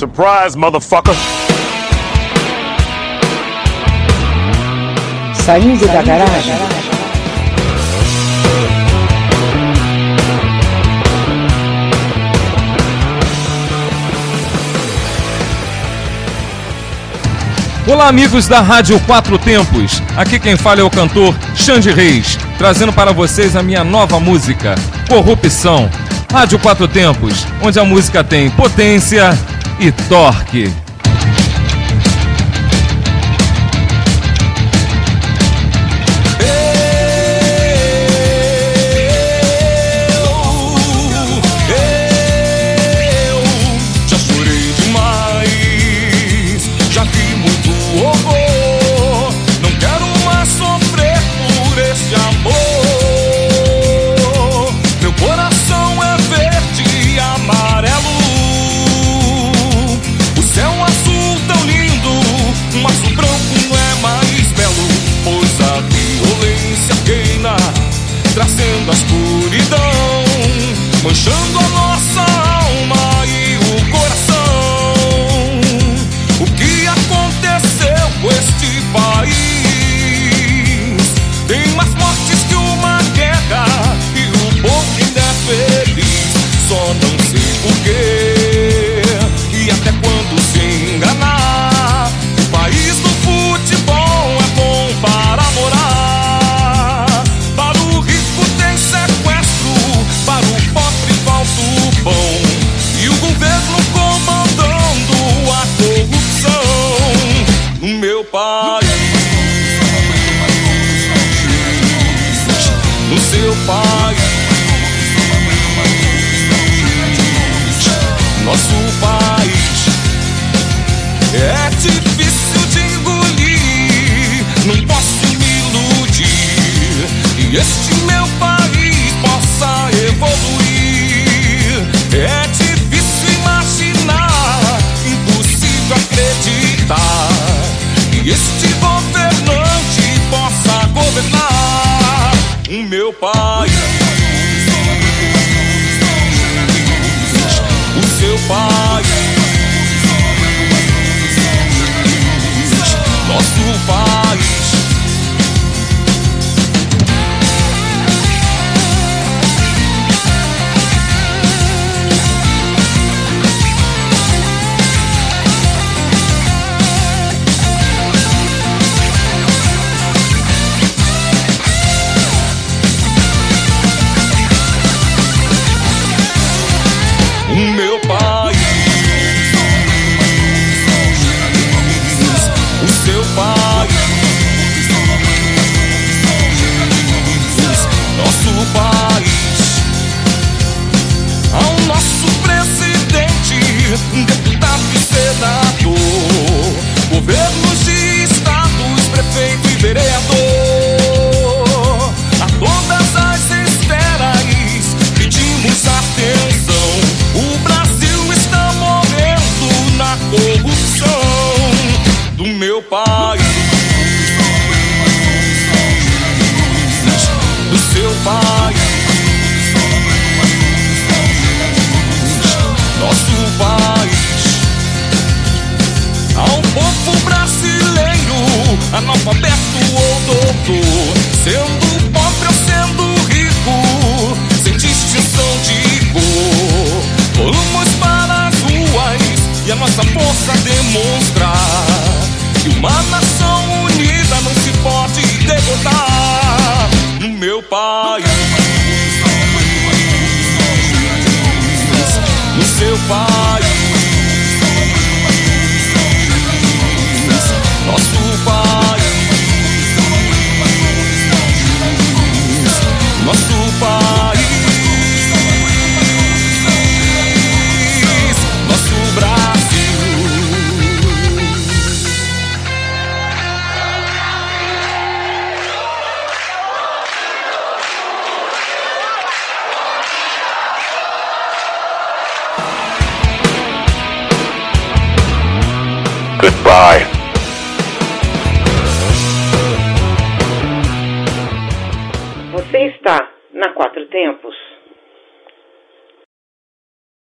Surprise, motherfucker! Saindo da garagem. Olá, amigos da Rádio Quatro Tempos. Aqui quem fala é o cantor Xande Reis, trazendo para vocês a minha nova música, Corrupção. Rádio Quatro Tempos, onde a música tem potência e torque. Seu país. Nosso país é difícil de engolir. Não posso me iludir. E este meu país possa evoluir. É difícil imaginar, impossível acreditar. Que este deputado e senador, governos de estados, prefeito e vereador, a todas as esferas pedimos atenção. O Brasil está morrendo na corrupção do meu país. Do seu país. Demonstrar que uma nação unida não se pode derrotar no meu país. No seu país. Goodbye. Você está na Quatro Tempos.